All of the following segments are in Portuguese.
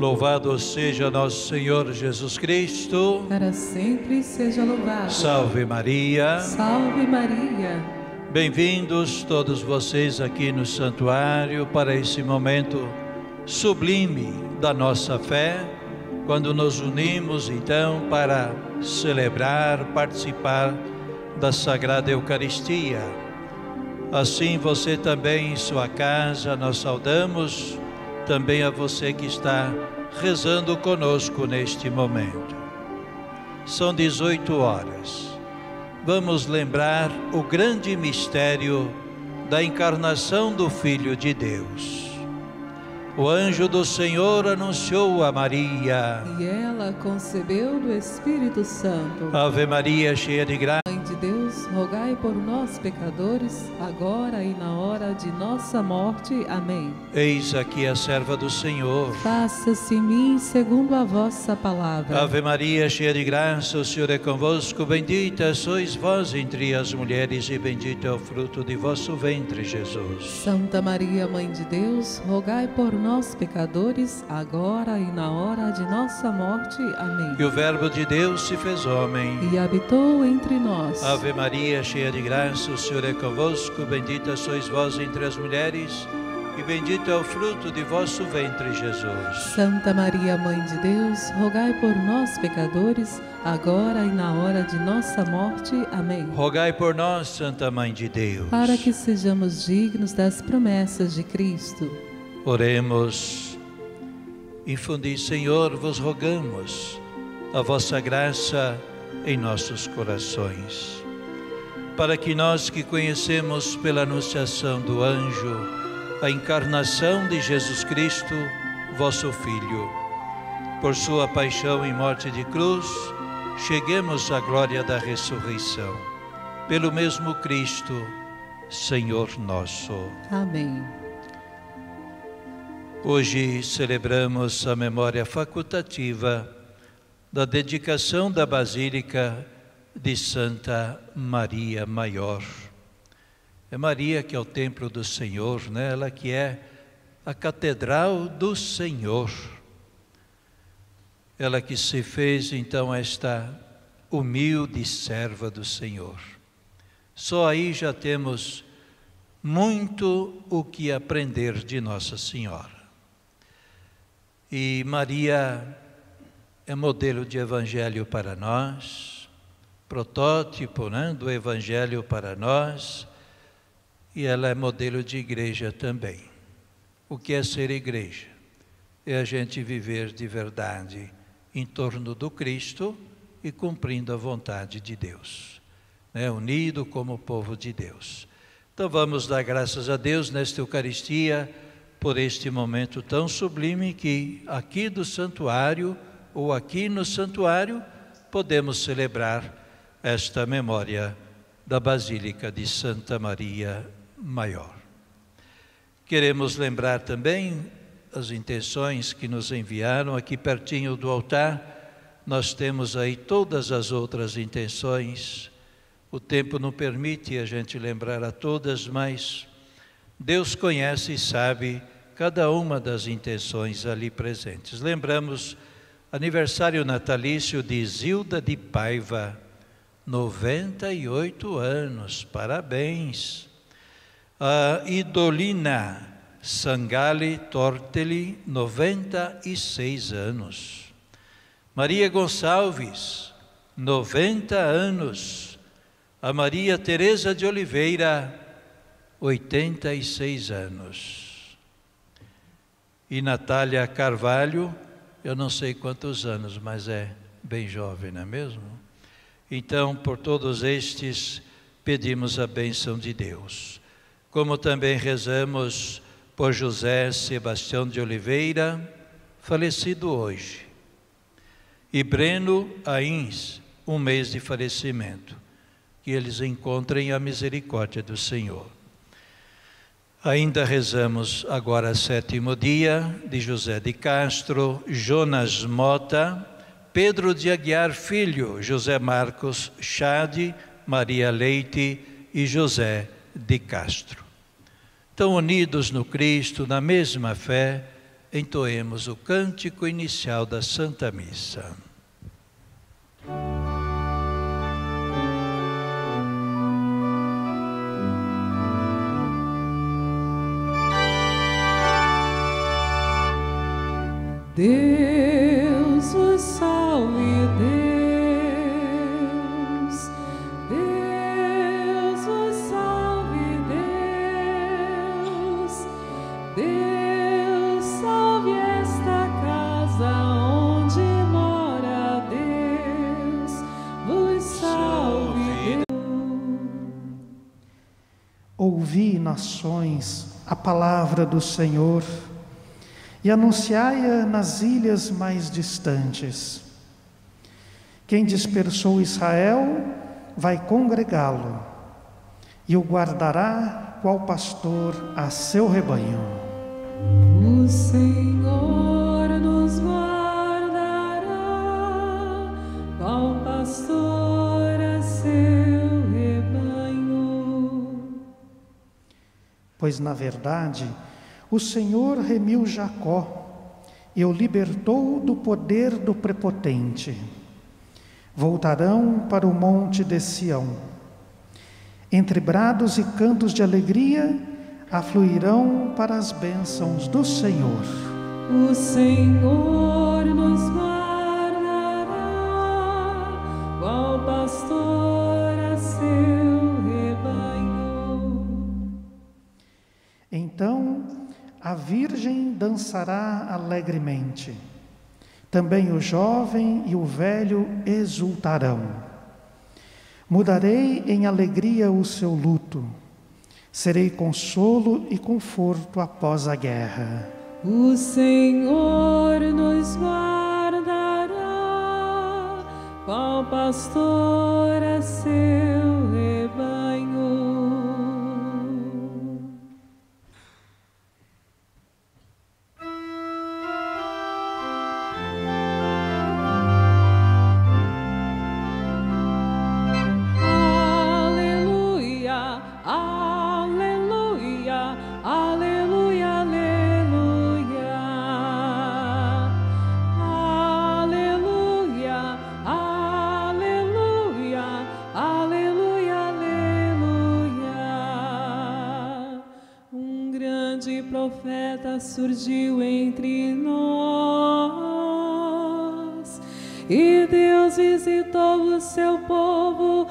Louvado seja nosso Senhor Jesus Cristo. Para sempre seja louvado. Salve Maria. Salve Maria. Bem-vindos todos vocês aqui no santuário para esse momento sublime da nossa fé, quando nos unimos então para celebrar, participar da Sagrada Eucaristia. Assim você também em sua casa, nós saudamos também a você que está rezando conosco neste momento. São 18 horas. Vamos lembrar o grande mistério da encarnação do Filho de Deus. O anjo do Senhor anunciou a Maria. E ela concebeu do Espírito Santo. Ave Maria, cheia de graça rogai por nós, pecadores, agora e na hora de nossa morte. Amém. Eis aqui a serva do Senhor. Faça-se em mim segundo a vossa palavra. Ave Maria, cheia de graça, o Senhor é convosco. Bendita sois vós entre as mulheres, e bendito é o fruto de vosso ventre, Jesus. Santa Maria, Mãe de Deus, rogai por nós, pecadores, agora e na hora de nossa morte. Amém. E o Verbo de Deus se fez homem e habitou entre nós. Ave Maria, cheia de graça, o Senhor é convosco, bendita sois vós entre as mulheres, e bendito é o fruto de vosso ventre, Jesus. Santa Maria, Mãe de Deus, rogai por nós, pecadores, agora e na hora de nossa morte. Amém. Rogai por nós, Santa Mãe de Deus, para que sejamos dignos das promessas de Cristo. Oremos. Infundi, Senhor, vos rogamos a vossa graça em nossos corações para que nós que conhecemos pela anunciação do anjo a encarnação de Jesus Cristo, vosso Filho, por sua paixão e morte de cruz, cheguemos à glória da ressurreição. Pelo mesmo Cristo, Senhor nosso. Amém. Hoje celebramos a memória facultativa da dedicação da Basílica de Santa Maria Maior. É Maria que é o templo do Senhor, né? ela que é a catedral do Senhor. Ela que se fez então esta humilde serva do Senhor. Só aí já temos muito o que aprender de Nossa Senhora. E Maria é modelo de evangelho para nós protótipo né, do Evangelho para nós e ela é modelo de igreja também. O que é ser igreja? É a gente viver de verdade em torno do Cristo e cumprindo a vontade de Deus, né, unido como povo de Deus. Então vamos dar graças a Deus nesta Eucaristia por este momento tão sublime que aqui do santuário ou aqui no santuário podemos celebrar esta memória da Basílica de Santa Maria Maior. Queremos lembrar também as intenções que nos enviaram aqui pertinho do altar. Nós temos aí todas as outras intenções. O tempo não permite a gente lembrar a todas, mas Deus conhece e sabe cada uma das intenções ali presentes. Lembramos aniversário natalício de Zilda de Paiva 98 anos, parabéns. A Idolina Sangali Torteli, 96 anos. Maria Gonçalves, 90 anos. A Maria Teresa de Oliveira, 86 anos. E Natália Carvalho, eu não sei quantos anos, mas é bem jovem, não é mesmo? Então, por todos estes, pedimos a bênção de Deus. Como também rezamos por José Sebastião de Oliveira, falecido hoje, e Breno Ains, um mês de falecimento, que eles encontrem a misericórdia do Senhor. Ainda rezamos agora sétimo dia de José de Castro, Jonas Mota, Pedro de Aguiar Filho, José Marcos Chade, Maria Leite e José de Castro. Estão unidos no Cristo, na mesma fé, entoemos o cântico inicial da Santa Missa. Deus vos salve, Deus. Deus vos salve, Deus. Deus salve esta casa onde mora Deus. Vos salve, Deus. Ouvi, nações, a palavra do Senhor e anunciai-a nas ilhas mais distantes. Quem dispersou Israel vai congregá-lo e o guardará qual pastor a seu rebanho. O Senhor nos guardará, qual pastor a seu rebanho. Pois, na verdade, o Senhor remiu Jacó e o libertou do poder do prepotente. Voltarão para o monte de Sião. Entre brados e cantos de alegria, afluirão para as bênçãos do Senhor. O Senhor nos guardará, qual pastor a seu a virgem dançará alegremente. Também o jovem e o velho exultarão. Mudarei em alegria o seu luto. Serei consolo e conforto após a guerra. O Senhor nos guardará, qual pastor a seu grande profeta surgiu entre nós e Deus visitou o seu povo.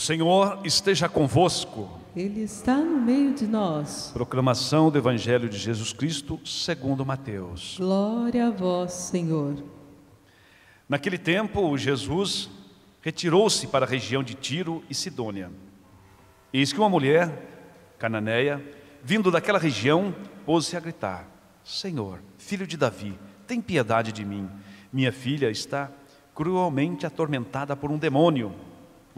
Senhor esteja convosco. Ele está no meio de nós. Proclamação do Evangelho de Jesus Cristo segundo Mateus. Glória a vós, Senhor. Naquele tempo, Jesus retirou-se para a região de Tiro e Sidônia. Eis que uma mulher cananeia, vindo daquela região, pôs-se a gritar: Senhor, filho de Davi, tem piedade de mim. Minha filha está cruelmente atormentada por um demônio.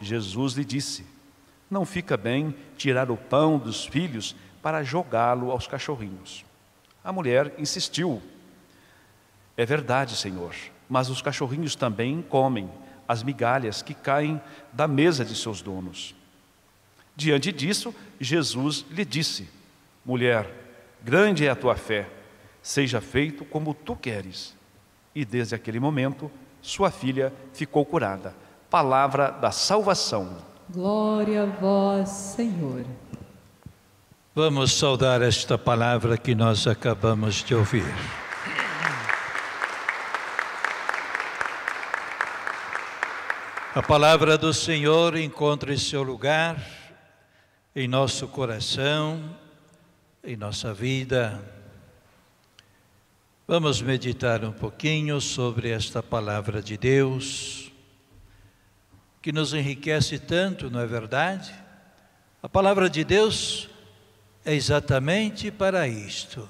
Jesus lhe disse: Não fica bem tirar o pão dos filhos para jogá-lo aos cachorrinhos. A mulher insistiu: É verdade, Senhor, mas os cachorrinhos também comem as migalhas que caem da mesa de seus donos. Diante disso, Jesus lhe disse: Mulher, grande é a tua fé, seja feito como tu queres. E desde aquele momento, sua filha ficou curada. Palavra da salvação. Glória a vós, Senhor. Vamos saudar esta palavra que nós acabamos de ouvir. A palavra do Senhor encontre seu lugar em nosso coração, em nossa vida. Vamos meditar um pouquinho sobre esta palavra de Deus, que nos enriquece tanto, não é verdade? A palavra de Deus é exatamente para isto,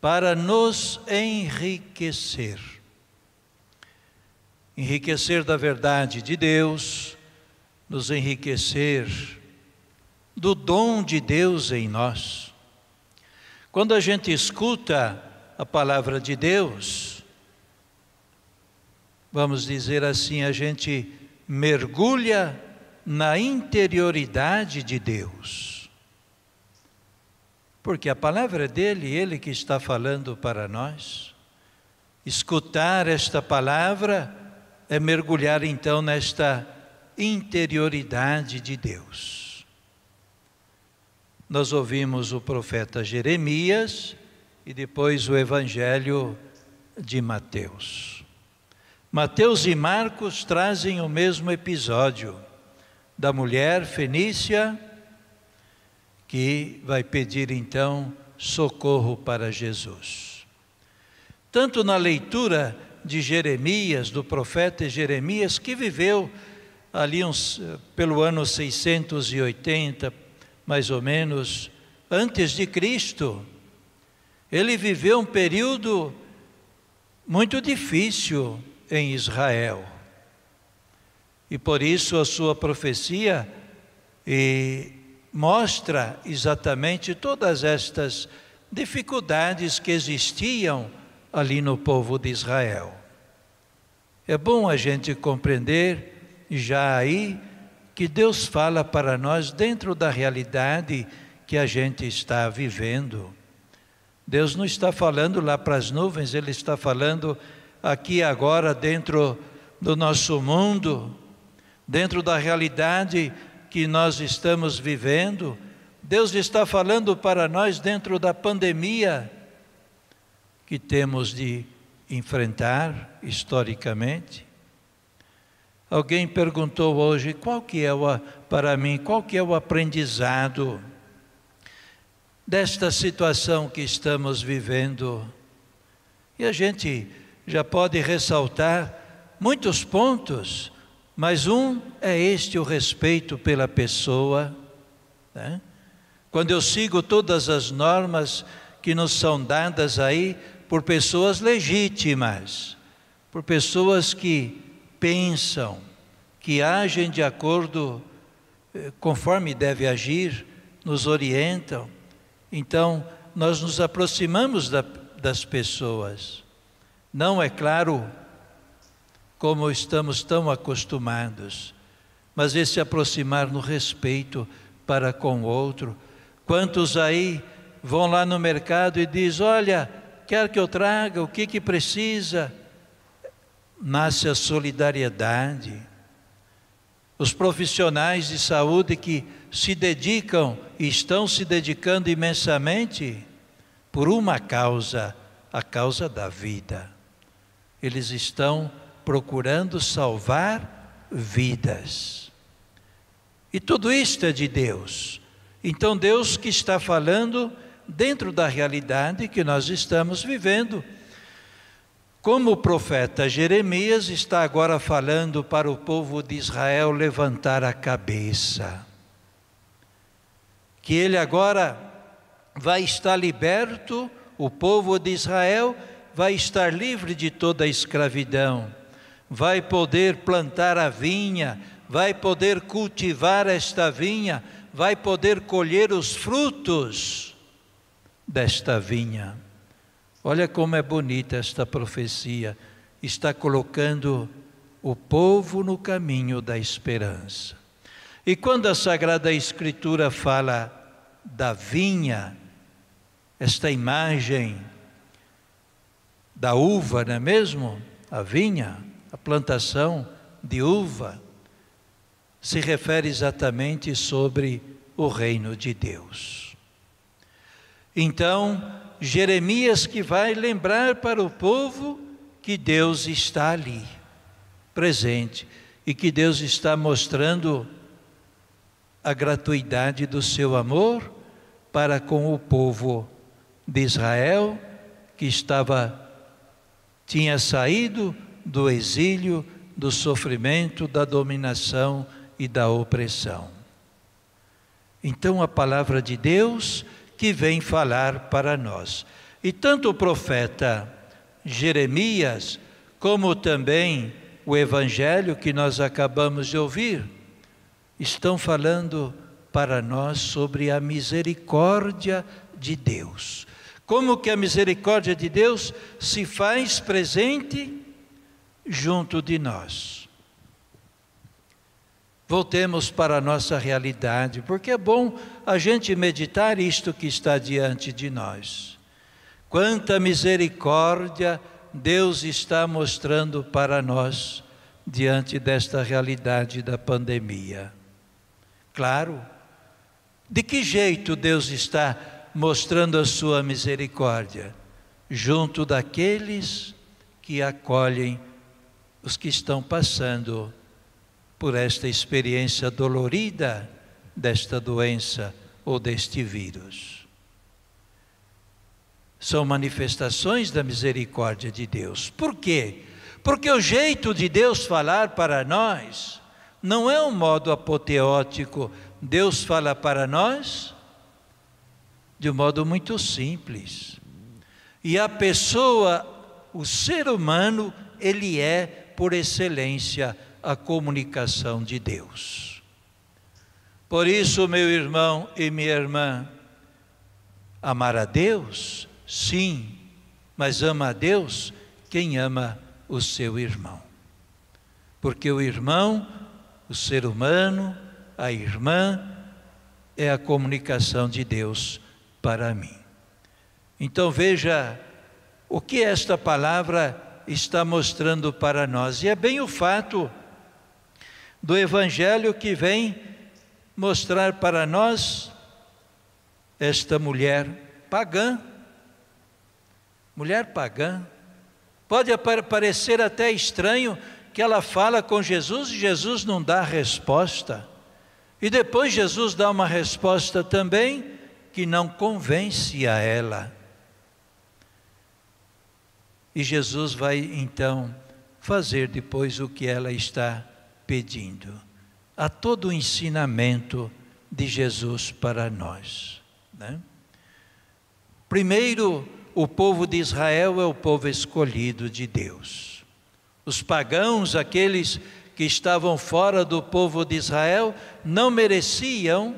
para nos enriquecer enriquecer da verdade de Deus, nos enriquecer do dom de Deus em nós. Quando a gente escuta a palavra de Deus, vamos dizer assim, a gente mergulha na interioridade de Deus. Porque a palavra dele, ele que está falando para nós. Escutar esta palavra é mergulhar então nesta interioridade de Deus. Nós ouvimos o profeta Jeremias e depois o evangelho de Mateus. Mateus e Marcos trazem o mesmo episódio da mulher fenícia que vai pedir então socorro para Jesus. Tanto na leitura de Jeremias, do profeta Jeremias, que viveu ali uns, pelo ano 680, mais ou menos, antes de Cristo. Ele viveu um período muito difícil em Israel. E por isso a sua profecia mostra exatamente todas estas dificuldades que existiam ali no povo de Israel. É bom a gente compreender já aí que Deus fala para nós dentro da realidade que a gente está vivendo. Deus não está falando lá para as nuvens, Ele está falando aqui agora dentro do nosso mundo, dentro da realidade que nós estamos vivendo. Deus está falando para nós dentro da pandemia que temos de enfrentar historicamente. Alguém perguntou hoje qual que é o, para mim, qual que é o aprendizado desta situação que estamos vivendo. E a gente já pode ressaltar muitos pontos, mas um é este o respeito pela pessoa. Né? Quando eu sigo todas as normas que nos são dadas aí, por pessoas legítimas, por pessoas que pensam, que agem de acordo eh, conforme deve agir, nos orientam. Então, nós nos aproximamos da, das pessoas. Não é claro como estamos tão acostumados, mas esse aproximar no respeito para com o outro. Quantos aí vão lá no mercado e diz: "Olha, quer que eu traga, o que que precisa. Nasce a solidariedade. Os profissionais de saúde que se dedicam e estão se dedicando imensamente por uma causa, a causa da vida. Eles estão procurando salvar vidas. E tudo isto é de Deus. Então, Deus que está falando dentro da realidade que nós estamos vivendo. Como o profeta Jeremias está agora falando para o povo de Israel levantar a cabeça, que ele agora vai estar liberto, o povo de Israel vai estar livre de toda a escravidão, vai poder plantar a vinha, vai poder cultivar esta vinha, vai poder colher os frutos desta vinha. Olha como é bonita esta profecia. Está colocando o povo no caminho da esperança. E quando a Sagrada Escritura fala da vinha, esta imagem da uva, não é mesmo? A vinha, a plantação de uva, se refere exatamente sobre o reino de Deus. Então, Jeremias que vai lembrar para o povo que Deus está ali, presente, e que Deus está mostrando a gratuidade do seu amor para com o povo de Israel que estava tinha saído do exílio, do sofrimento, da dominação e da opressão. Então a palavra de Deus que vem falar para nós. E tanto o profeta Jeremias, como também o evangelho que nós acabamos de ouvir, estão falando para nós sobre a misericórdia de Deus. Como que a misericórdia de Deus se faz presente junto de nós. Voltemos para a nossa realidade, porque é bom a gente meditar isto que está diante de nós. Quanta misericórdia Deus está mostrando para nós diante desta realidade da pandemia. Claro, de que jeito Deus está mostrando a sua misericórdia? Junto daqueles que acolhem os que estão passando por esta experiência dolorida desta doença ou deste vírus. São manifestações da misericórdia de Deus. Por quê? Porque o jeito de Deus falar para nós não é um modo apoteótico. Deus fala para nós de um modo muito simples. E a pessoa, o ser humano, ele é, por excelência, a comunicação de Deus. Por isso, meu irmão e minha irmã, amar a Deus, sim, mas ama a Deus quem ama o seu irmão. Porque o irmão, o ser humano, a irmã, é a comunicação de Deus para mim. Então veja o que esta palavra está mostrando para nós, e é bem o fato do Evangelho que vem mostrar para nós esta mulher pagã. Mulher pagã. Pode parecer até estranho que ela fala com Jesus e Jesus não dá resposta. E depois Jesus dá uma resposta também que não convence a ela. E Jesus vai então fazer depois o que ela está pedindo. Há todo o ensinamento de Jesus para nós. Né? Primeiro, o povo de Israel é o povo escolhido de Deus. Os pagãos, aqueles que estavam fora do povo de Israel, não mereciam,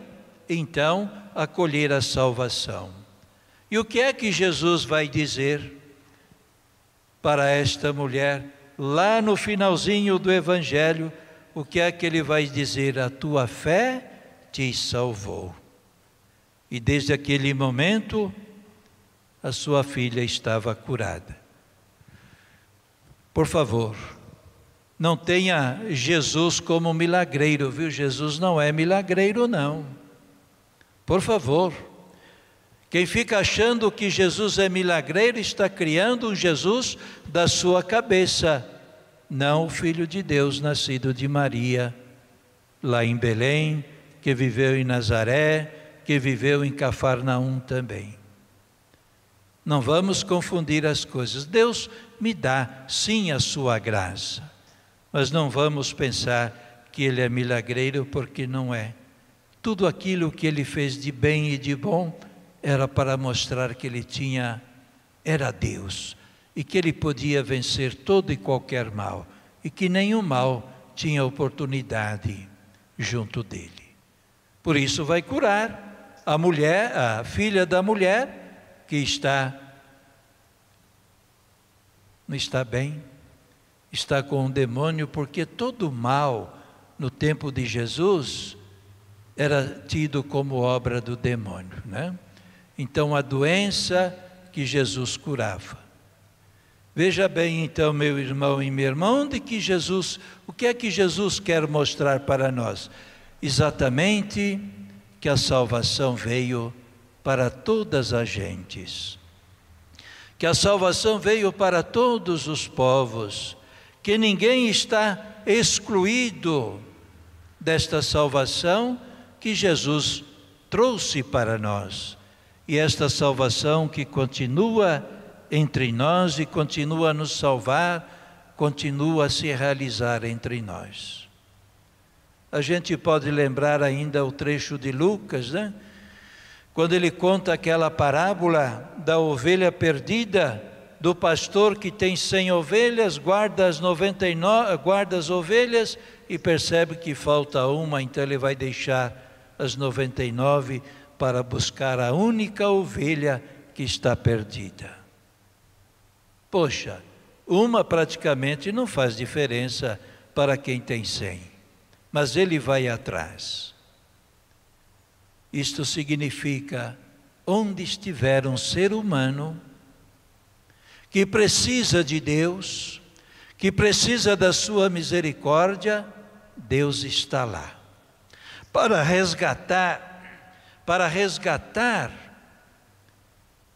então, acolher a salvação. E o que é que Jesus vai dizer para esta mulher, lá no finalzinho do Evangelho? o que é que ele vai dizer? A tua fé te salvou. E desde aquele momento, a sua filha estava curada. Por favor, não tenha Jesus como milagreiro, viu? Jesus não é milagreiro, não. Por favor. Quem fica achando que Jesus é milagreiro está criando um Jesus da sua cabeça não o Filho de Deus nascido de Maria, lá em Belém, que viveu em Nazaré, que viveu em Cafarnaum também. Não vamos confundir as coisas. Deus me dá, sim, a sua graça, mas não vamos pensar que Ele é milagreiro, porque não é. Tudo aquilo que Ele fez de bem e de bom era para mostrar que Ele tinha, era Deus e que ele podia vencer todo e qualquer mal e que nenhum mal tinha oportunidade junto dele. Por isso vai curar a mulher, a filha da mulher que está não está bem, está com um demônio porque todo mal no tempo de Jesus era tido como obra do demônio, né? Então a doença que Jesus curava Veja bem então, meu irmão e minha irmã, onde que Jesus, o que é que Jesus quer mostrar para nós? Exatamente que a salvação veio para todas as gentes. Que a salvação veio para todos os povos, que ninguém está excluído desta salvação que Jesus trouxe para nós. E esta salvação que continua entre nós e continua a nos salvar, continua a se realizar entre nós. A gente pode lembrar ainda o trecho de Lucas, né? Quando ele conta aquela parábola da ovelha perdida, do pastor que tem cem ovelhas, guarda as 99, guarda as ovelhas e percebe que falta uma, então ele vai deixar as 99 para buscar a única ovelha que está perdida. Poxa, uma praticamente não faz diferença para quem tem cem, mas ele vai atrás. Isto significa, onde estiver um ser humano que precisa de Deus, que precisa da sua misericórdia, Deus está lá para resgatar, para resgatar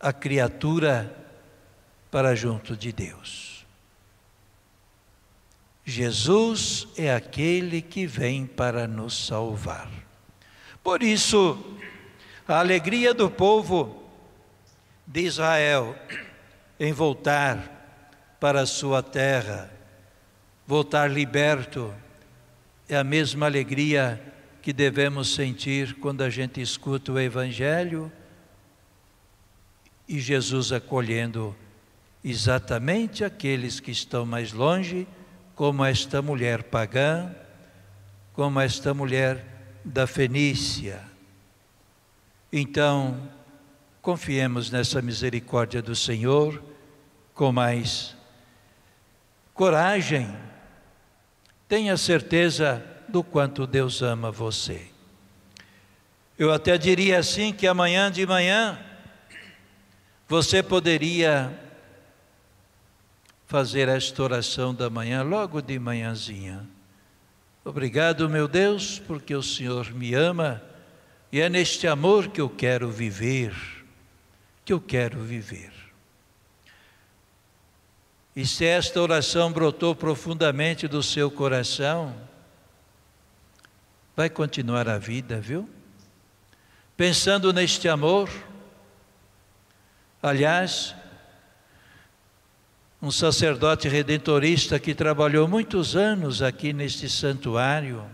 a criatura para junto de Deus. Jesus é aquele que vem para nos salvar. Por isso, a alegria do povo de Israel em voltar para a sua terra, voltar liberto, é a mesma alegria que devemos sentir quando a gente escuta o Evangelho e Jesus acolhendo exatamente aqueles que estão mais longe, como esta mulher pagã, como esta mulher da Fenícia. Então, confiemos nessa misericórdia do Senhor com mais coragem. Tenha certeza do quanto Deus ama você. Eu até diria assim que amanhã de manhã você poderia fazer esta oração da manhã, logo de manhãzinha. Obrigado, meu Deus, porque o Senhor me ama e é neste amor que eu quero viver, que eu quero viver. E se esta oração brotou profundamente do seu coração, vai continuar a vida, viu? Pensando neste amor. Aliás, um sacerdote redentorista que trabalhou muitos anos aqui neste santuário,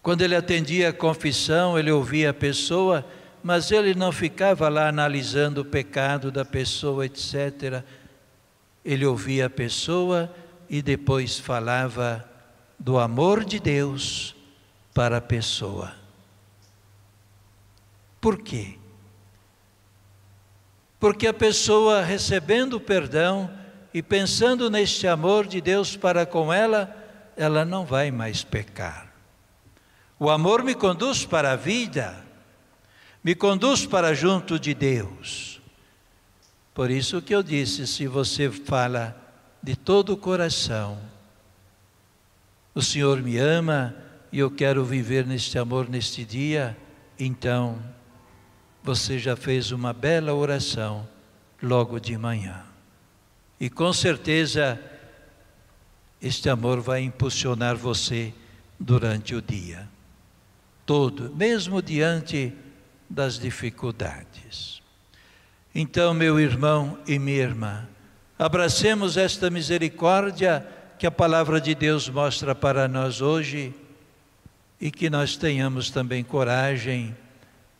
quando ele atendia a confissão, ele ouvia a pessoa, mas ele não ficava lá analisando o pecado da pessoa, etc. Ele ouvia a pessoa e depois falava do amor de Deus para a pessoa. Por quê? Porque a pessoa recebendo o perdão e pensando neste amor de Deus para com ela, ela não vai mais pecar. O amor me conduz para a vida, me conduz para junto de Deus. Por isso que eu disse: se você fala de todo o coração, o Senhor me ama e eu quero viver neste amor neste dia, então você já fez uma bela oração logo de manhã. E com certeza este amor vai impulsionar você durante o dia todo, mesmo diante das dificuldades. Então, meu irmão e minha irmã, abracemos esta misericórdia que a palavra de Deus mostra para nós hoje e que nós tenhamos também coragem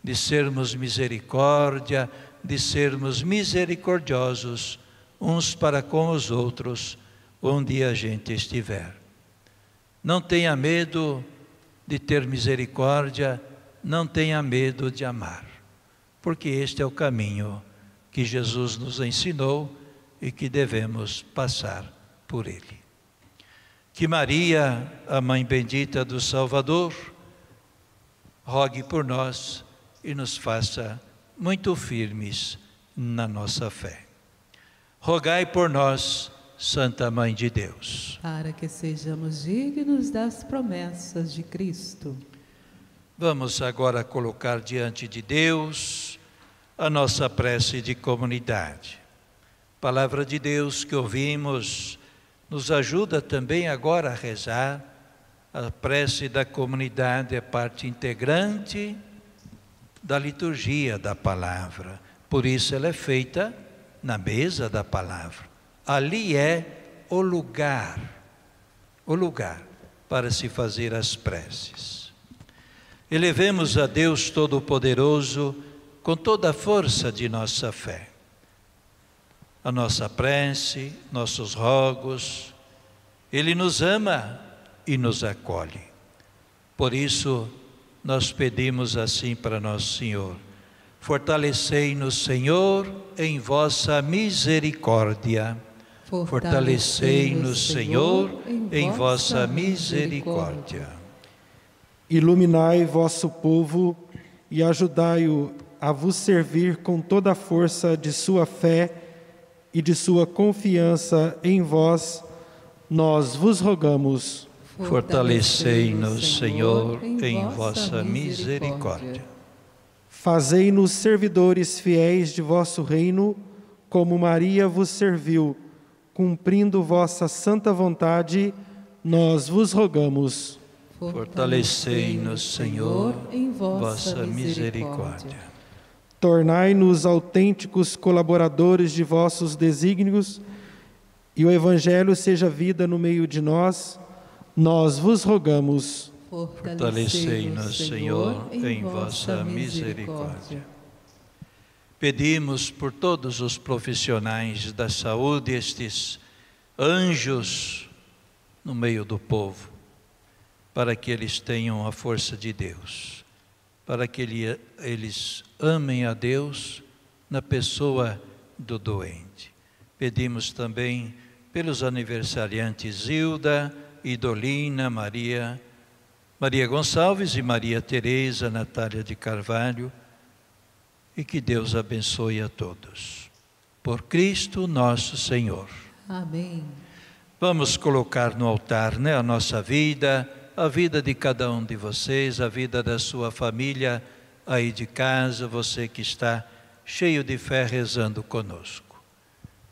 de sermos misericórdia, de sermos misericordiosos uns para com os outros, onde a gente estiver. Não tenha medo de ter misericórdia, não tenha medo de amar, porque este é o caminho que Jesus nos ensinou e que devemos passar por ele. Que Maria, a Mãe Bendita do Salvador, rogue por nós e nos faça muito firmes na nossa fé. Rogai por nós, Santa Mãe de Deus. Para que sejamos dignos das promessas de Cristo. Vamos agora colocar diante de Deus a nossa prece de comunidade. Palavra de Deus que ouvimos nos ajuda também agora a rezar. A prece da comunidade é parte integrante da liturgia da palavra. Por isso ela é feita na mesa da palavra. Ali é o lugar, o lugar para se fazer as preces. Elevemos a Deus Todo-Poderoso com toda a força de nossa fé. A nossa prece, nossos rogos, Ele nos ama e nos acolhe. Por isso, nós pedimos assim para Nosso Senhor: fortalecei-nos, Senhor, em vossa misericórdia. Fortalecei-nos, Senhor, em vossa misericórdia. Iluminai vosso povo e ajudai-o a vos servir com toda a força de sua fé e de sua confiança em vós, nós vos rogamos. Fortalecei-nos, Senhor, em vossa misericórdia. Fazei-nos servidores fiéis de vosso reino, como Maria vos serviu, cumprindo vossa santa vontade, nós vos rogamos. Fortalecei-nos, Senhor, em vossa misericórdia. Tornai-nos autênticos colaboradores de vossos desígnios e o Evangelho seja vida no meio de nós, nós vos rogamos. Fortalecei-nos, Senhor, em vossa misericórdia. Pedimos por todos os profissionais da saúde, estes anjos no meio do povo, para que eles tenham a força de Deus, para que eles amem a Deus na pessoa do doente. Pedimos também pelos aniversariantes Hilda, Idolina, Maria, Maria Gonçalves e Maria Teresa, Natália de Carvalho, e que Deus abençoe a todos. Por Cristo nosso Senhor. Amém. Vamos colocar no altar né, a nossa vida, a vida de cada um de vocês, a vida da sua família aí de casa, você que está cheio de fé rezando conosco.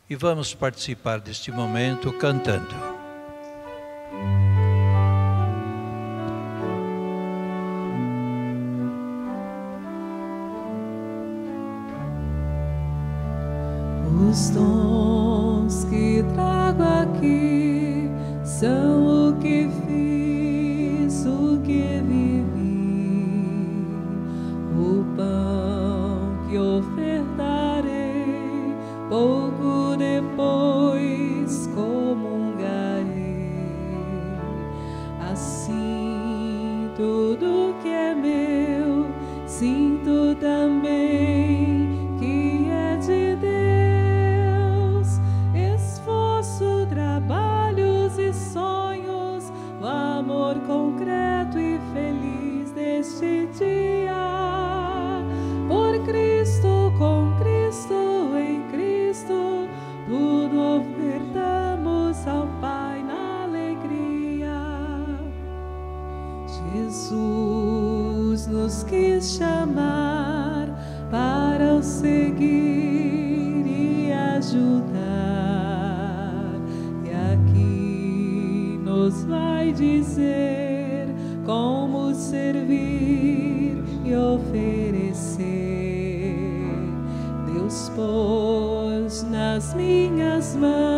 E vamos participar deste momento cantando. Os dons que trago aqui são Jesus nos quis chamar para o seguir e ajudar. E aqui nos vai dizer como servir e oferecer. Deus pôs nas minhas mãos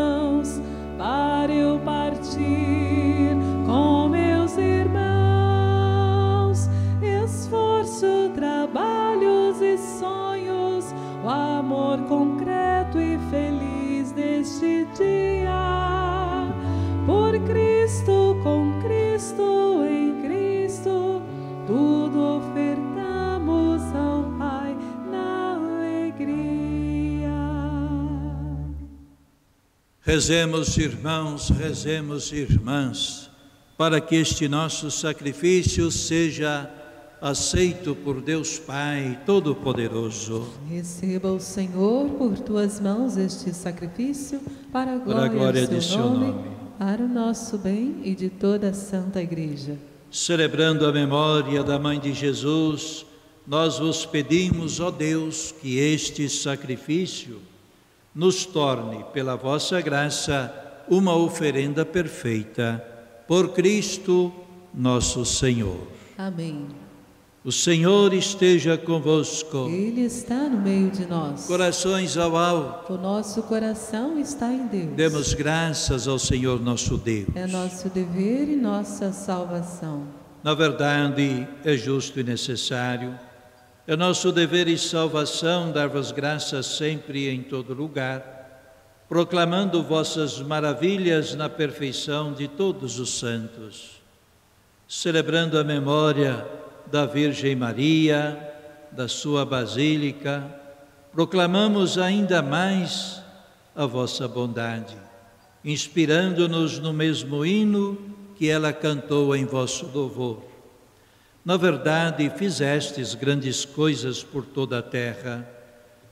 Rezemos, irmãos, rezemos, irmãs, para que este nosso sacrifício seja aceito por Deus Pai Todo-Poderoso. Receba o Senhor por tuas mãos este sacrifício para a Para glória, a glória do seu nome, nome. para o nosso bem e de toda a Santa Igreja. Celebrando a memória da Mãe de Jesus, nós vos pedimos, ó Deus, que este sacrifício nos torne, pela vossa graça, uma oferenda perfeita. Por Cristo nosso Senhor. Amém. O Senhor esteja convosco. Ele está no meio de nós. Corações ao alto. O nosso coração está em Deus. Demos graças ao Senhor nosso Deus. É nosso dever e nossa salvação. Na verdade, é justo e necessário. É nosso dever e salvação dar-vos graças sempre e em todo lugar, proclamando vossas maravilhas na perfeição de todos os santos, celebrando a memória da Virgem Maria, da sua Basílica, proclamamos ainda mais a vossa bondade, inspirando-nos no mesmo hino que ela cantou em vosso louvor. Na verdade, fizestes grandes coisas por toda a terra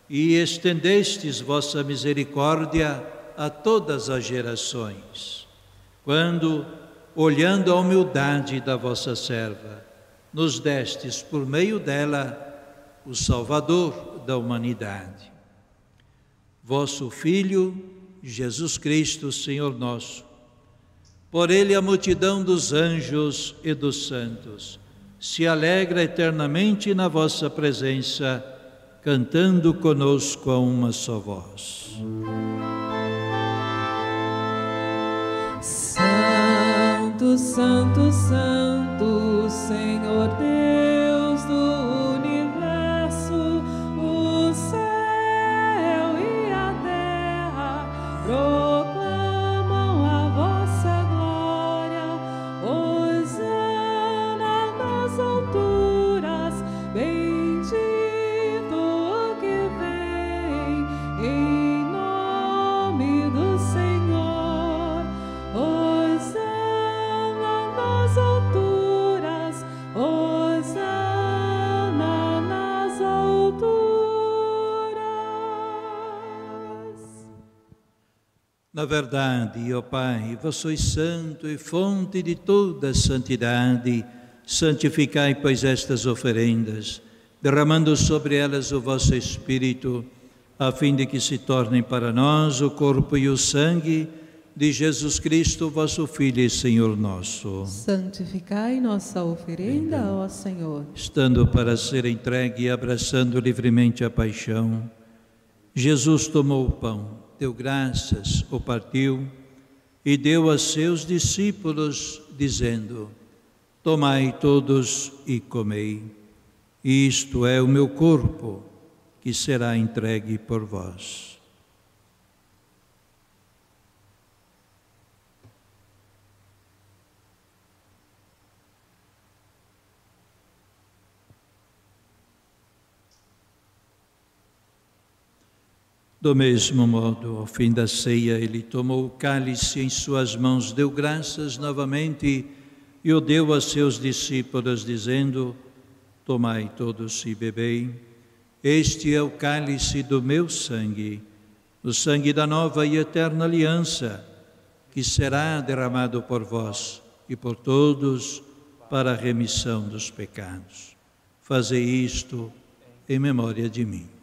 e estendestes vossa misericórdia a todas as gerações. Quando, olhando a humildade da vossa serva, nos destes por meio dela o Salvador da humanidade. Vosso Filho, Jesus Cristo, Senhor nosso, por ele a multidão dos anjos e dos santos se alegra eternamente na vossa presença, cantando conosco a uma só voz. Santo, Santo, Santo, Senhor Deus verdade, ó Pai, vós sois santo e fonte de toda santidade. Santificai, pois, estas oferendas, derramando sobre elas o vosso Espírito, a fim de que se tornem para nós o corpo e o sangue de Jesus Cristo, vosso Filho e Senhor nosso. Santificai nossa oferenda, ó Senhor. Estando para ser entregue e abraçando livremente a paixão, Jesus tomou o pão, deu graças, o partiu e deu a seus discípulos, dizendo: Tomai todos e comei. Isto é o meu corpo, que será entregue por vós. Do mesmo modo, ao fim da ceia, ele tomou o cálice em suas mãos, deu graças novamente e o deu a seus discípulos, dizendo: Tomai todos e bebei. Este é o cálice do meu sangue, o sangue da nova e eterna aliança, que será derramado por vós e por todos para a remissão dos pecados. Fazei isto em memória de mim.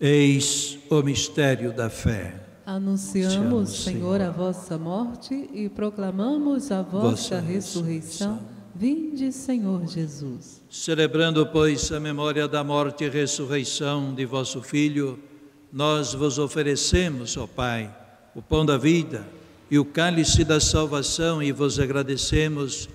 Eis o mistério da fé. Anunciamos, Senhor, a vossa morte e proclamamos a vossa, Vossa ressurreição. ressurreição. Vinde, Senhor Jesus. Celebrando, pois, a memória da morte e ressurreição de vosso Filho, nós vos oferecemos, ó Pai, o pão da vida e o cálice da salvação e vos agradecemos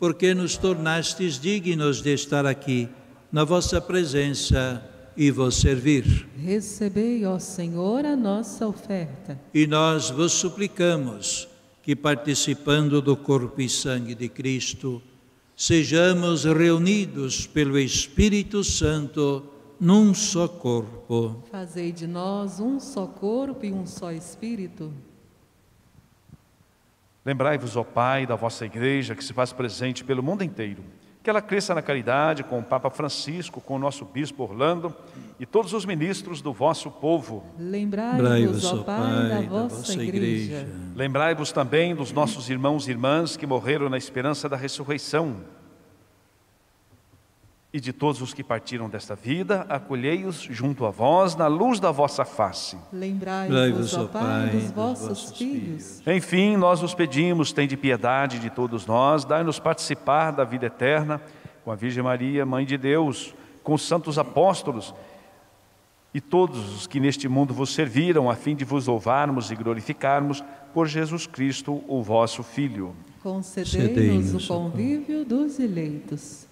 porque nos tornastes dignos de estar aqui na vossa presença e vos servir. Recebei, ó Senhor, a nossa oferta. E nós vos suplicamos que, participando do corpo e sangue de Cristo, sejamos reunidos pelo Espírito Santo num só corpo. Fazei de nós um só corpo e um só espírito. Lembrai-vos, ó Pai, da vossa igreja que se faz presente pelo mundo inteiro Que ela cresça na caridade com o Papa Francisco, com o nosso Bispo Orlando e todos os ministros do vosso povo. Lembrai-vos, ó Pai, da vossa igreja. Lembrai-vos também dos nossos irmãos e irmãs que morreram na esperança da ressurreição e de todos os que partiram desta vida, acolhei-os junto a vós na luz da vossa face. Lembrai-vos, ó Pai, dos vossos filhos. Enfim, nós vos pedimos, tende piedade de todos nós, dai-nos participar da vida eterna com a Virgem Maria, Mãe de Deus, com os santos apóstolos e todos os que neste mundo vos serviram, a fim de vos louvarmos e glorificarmos por Jesus Cristo, o vosso Filho. Concedei-nos o convívio dos eleitos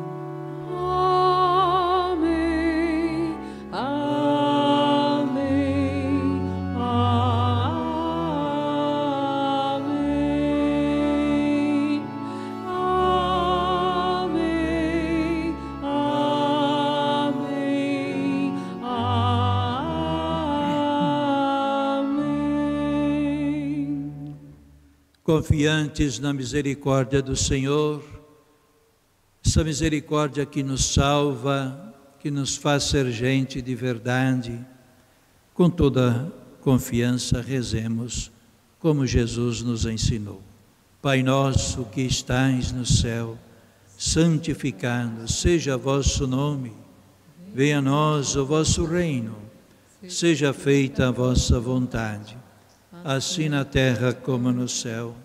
Confiantes na misericórdia do Senhor, essa misericórdia que nos salva, que nos faz ser gente de verdade. Com toda confiança, rezemos como Jesus nos ensinou. Pai nosso que estais no céu, santificado seja vosso nome, venha a nós o vosso reino, seja feita a vossa vontade assim na terra como no céu.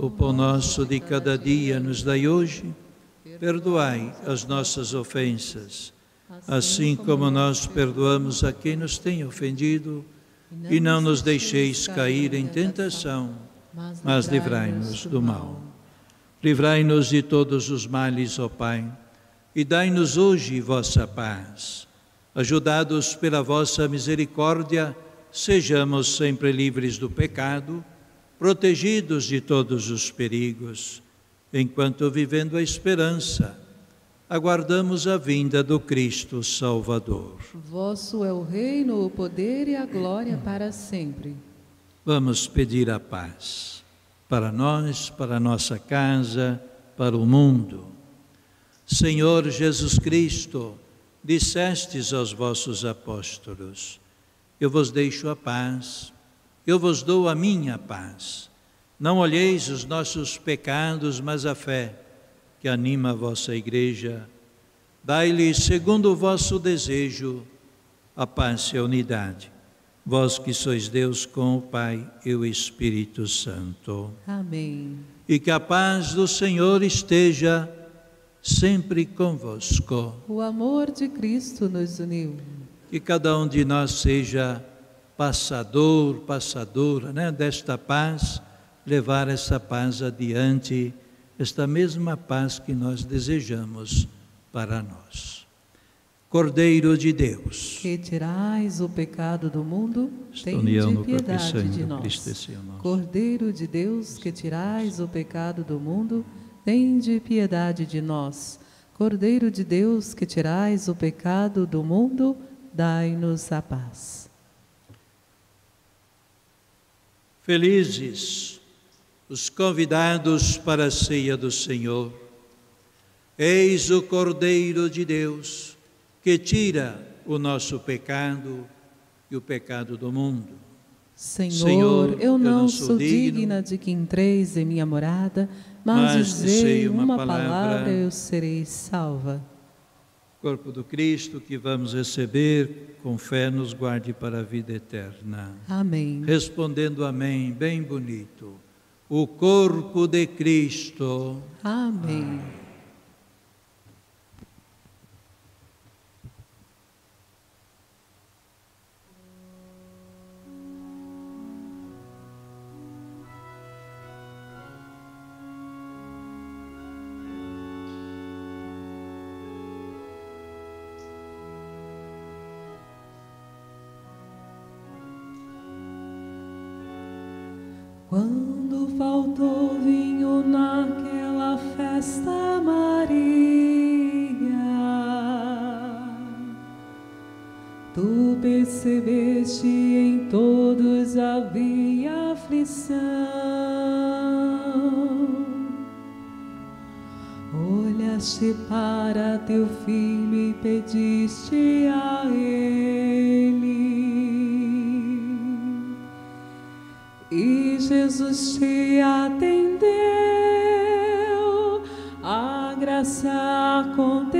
O pão nosso de cada dia nos dai hoje, perdoai as nossas ofensas, assim como nós perdoamos a quem nos tem ofendido, e não nos deixeis cair em tentação, mas livrai-nos do mal. Livrai-nos de todos os males, ó Pai, e dai-nos hoje vossa paz. Ajudados pela vossa misericórdia, sejamos sempre livres do pecado, protegidos de todos os perigos, enquanto vivendo a esperança, aguardamos a vinda do Cristo Salvador. Vosso é o reino, o poder e a glória para sempre. Vamos pedir a paz para nós, para nossa casa, para o mundo. Senhor Jesus Cristo, dissestes aos vossos apóstolos: eu vos deixo a paz, eu vos dou a minha paz. Não olheis os nossos pecados, mas a fé que anima a vossa igreja. Dai-lhe, segundo o vosso desejo, a paz e a unidade. Vós que sois Deus com o Pai e o Espírito Santo. Amém. E que a paz do Senhor esteja sempre convosco. O amor de Cristo nos uniu que cada um de nós seja passador, passadora né, desta paz, levar essa paz adiante, esta mesma paz que nós desejamos para nós. Cordeiro de Deus, que tirais o pecado do mundo, tem piedade de nós. Cordeiro de Deus, que tirais o pecado do mundo, tende piedade de nós. Cordeiro de Deus, que tirais o pecado do mundo, dai-nos a paz. Felizes os convidados para a ceia do Senhor. Eis o Cordeiro de Deus que tira o nosso pecado e o pecado do mundo. Senhor, Senhor eu, não eu não sou digna de que entreis em minha morada, mas, mas dizei uma, uma palavra, palavra eu serei salva corpo do Cristo que vamos receber, com fé nos guarde para a vida eterna. Amém. Respondendo amém, bem bonito. O corpo de Cristo. Amém. amém. Quando faltou vinho naquela festa, Maria, tu percebeste em todos havia aflição. Olhaste para teu filho e pediste a ele Jesus te atendeu, a graça aconteceu,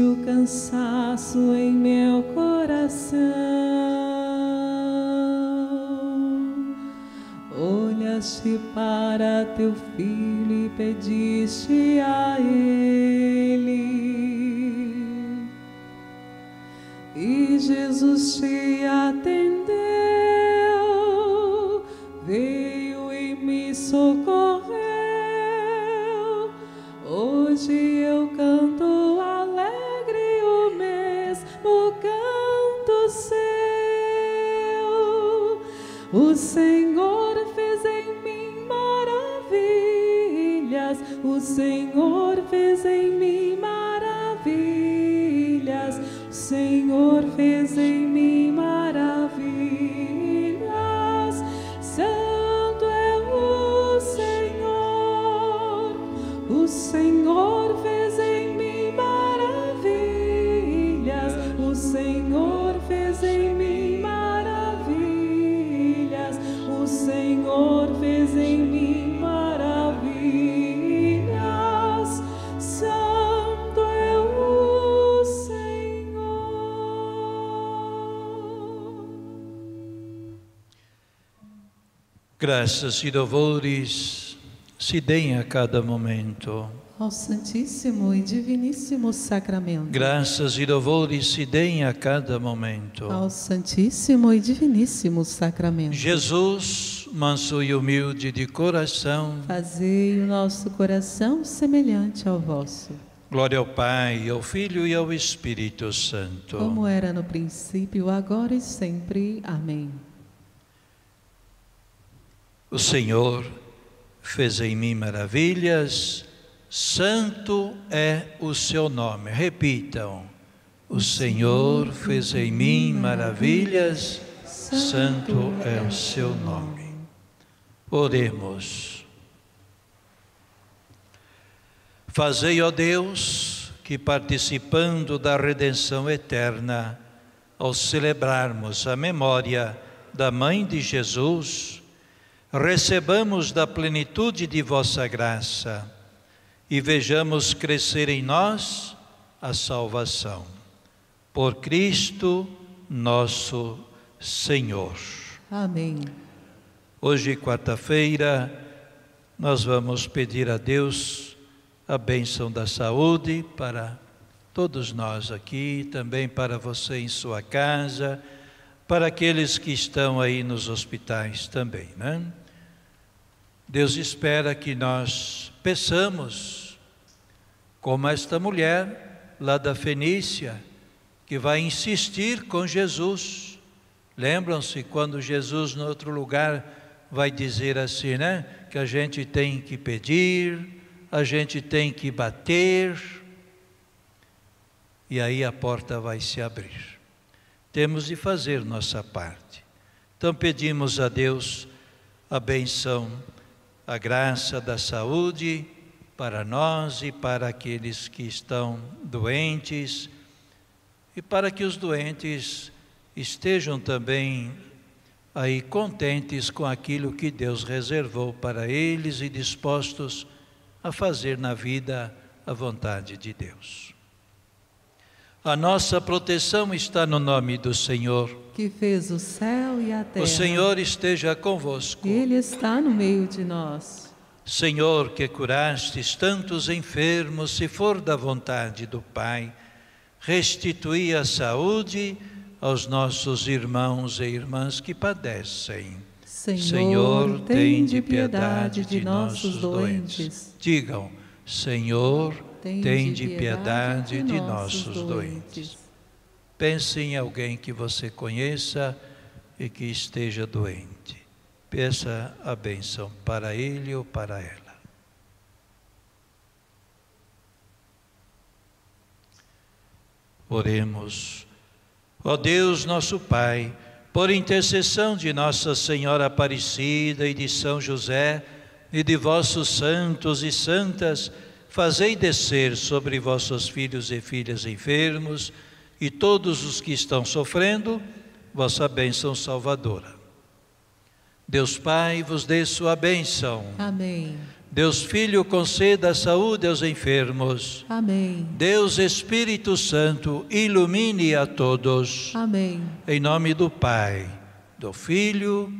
o cansaço em meu coração. Olhaste para teu filho e pediste a ele. E Jesus te atendeu, veio e me socorreu. Hoje eu canto O Senhor fez em mim maravilhas. O Senhor fez em mim maravilhas. O Senhor fez em mim Graças e louvores se deem a cada momento. Ao Santíssimo e Diviníssimo Sacramento. Graças e louvores se deem a cada momento. Ao Santíssimo e Diviníssimo Sacramento. Jesus, manso e humilde de coração, Fazei o nosso coração semelhante ao vosso, glória ao Pai, ao Filho e ao Espírito Santo. como era no princípio, agora e sempre. Amém. O Senhor fez em mim maravilhas, santo é o seu nome. Repitam: O Senhor fez em mim maravilhas, santo é o seu nome. Oremos. Fazei, ó Deus, que participando da redenção eterna, ao celebrarmos a memória da Mãe de Jesus, recebamos da plenitude de vossa graça e vejamos crescer em nós a salvação. Por Cristo nosso Senhor. Amém. Hoje, quarta-feira, nós vamos pedir a Deus a bênção da saúde para todos nós aqui, também para você em sua casa, para aqueles que estão aí nos hospitais também, né? Deus espera que nós peçamos, como esta mulher lá da Fenícia, que vai insistir com Jesus. Lembram-se quando Jesus, no outro lugar, vai dizer assim, né? Que a gente tem que pedir, a gente tem que bater, e aí a porta vai se abrir. Temos de fazer nossa parte. Então pedimos a Deus a benção, a graça da saúde para nós e para aqueles que estão doentes, e para que os doentes estejam também aí contentes com aquilo que Deus reservou para eles e dispostos a fazer na vida a vontade de Deus. A nossa proteção está no nome do Senhor. Que fez o céu e a terra. O Senhor esteja convosco. Ele está no meio de nós. Senhor, que curastes tantos enfermos, se for da vontade do Pai, restitui a saúde aos nossos irmãos e irmãs que padecem. Senhor, Senhor tem de piedade de nossos doentes. Digam, Senhor, tem de piedade de nossos doentes. Pense em alguém que você conheça e que esteja doente. Peça a bênção para ele ou para ela. Oremos. Ó Deus, nosso Pai, por intercessão de Nossa Senhora Aparecida e de São José e de vossos santos e santas, fazei descer sobre vossos filhos e filhas enfermos e todos os que estão sofrendo vossa bênção salvadora. Deus Pai vos dê sua bênção. Amém. Deus Filho conceda saúde aos enfermos. Amém. Deus Espírito Santo ilumine a todos. Amém. Em nome do Pai, do Filho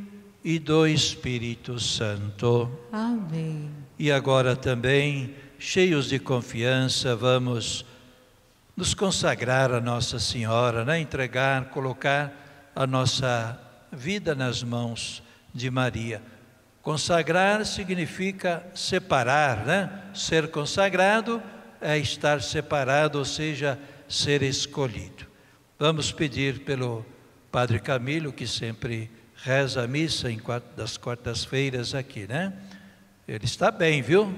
e do Espírito Santo. Amém. E agora também, cheios de confiança, vamos nos consagrar a Nossa Senhora, né? entregar, colocar a nossa vida nas mãos de Maria. Consagrar significa separar, né? Ser consagrado é estar separado, ou seja, ser escolhido. Vamos pedir pelo Padre Camilo, que sempre reza a missa em das quartas-feiras aqui, né? Ele está bem, viu?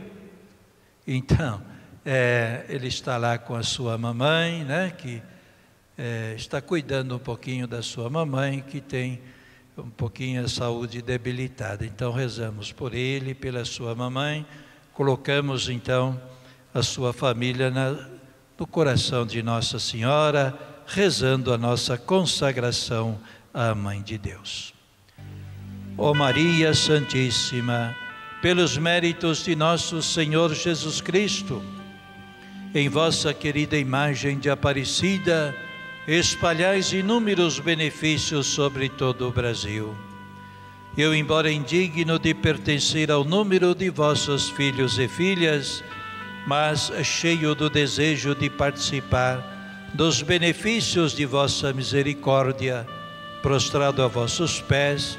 Então, é, ele está lá com a sua mamãe, né? Que é, está cuidando um pouquinho da sua mamãe, que tem um pouquinho a saúde debilitada. Então rezamos por ele, pela sua mamãe, colocamos então a sua família na, no coração de Nossa Senhora, rezando a nossa consagração à Mãe de Deus. Ó Maria Santíssima, pelos méritos de nosso Senhor Jesus Cristo, em vossa querida imagem de Aparecida, espalhais inúmeros benefícios sobre todo o Brasil. Eu, embora indigno de pertencer ao número de vossos filhos e filhas, mas cheio do desejo de participar dos benefícios de vossa misericórdia, prostrado a vossos pés,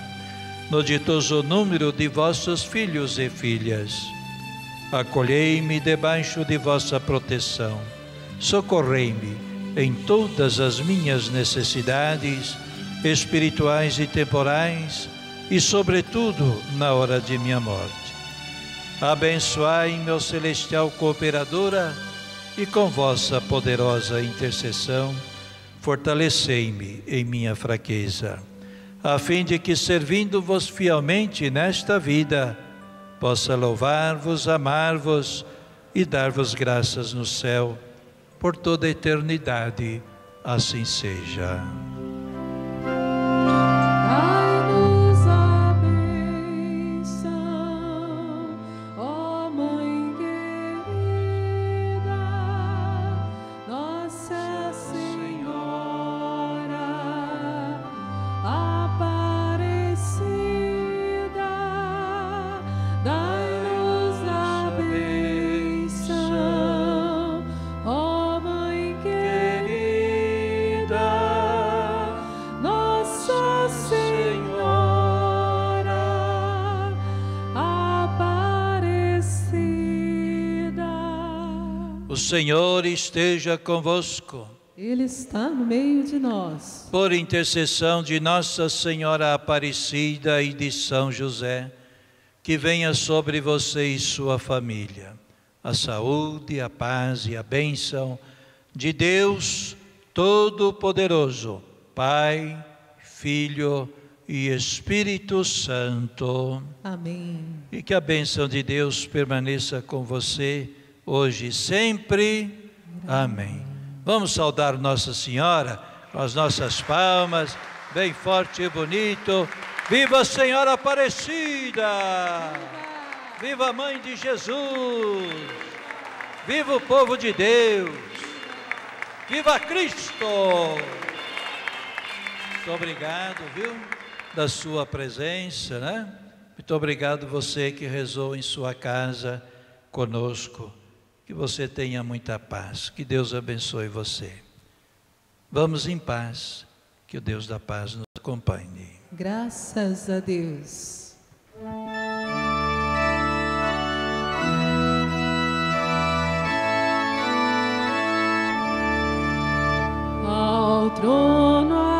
no ditoso número de vossos filhos e filhas. Acolhei-me debaixo de vossa proteção, socorrei-me em todas as minhas necessidades espirituais e temporais e, sobretudo, na hora de minha morte. Abençoai, meu celestial cooperadora, e com vossa poderosa intercessão, fortalecei-me em minha fraqueza, a fim de que, servindo-vos fielmente nesta vida, possa louvar-vos, amar-vos e dar-vos graças no céu por toda a eternidade. Assim seja. Senhor esteja convosco. Ele está no meio de nós. Por intercessão de Nossa Senhora Aparecida e de São José, que venha sobre você e sua família a saúde, a paz e a bênção de Deus Todo-Poderoso, Pai, Filho e Espírito Santo. Amém. E que a bênção de Deus permaneça com você hoje e sempre. Amém. Vamos saudar Nossa Senhora com as nossas palmas, bem forte e bonito. Viva Senhora Aparecida! Viva a Mãe de Jesus! Viva o povo de Deus! Viva Cristo! Muito obrigado, viu? Da sua presença, né? Muito obrigado você que rezou em sua casa conosco. Que você tenha muita paz. Que Deus abençoe você. Vamos em paz. Que o Deus da paz nos acompanhe. Graças a Deus. Ao trono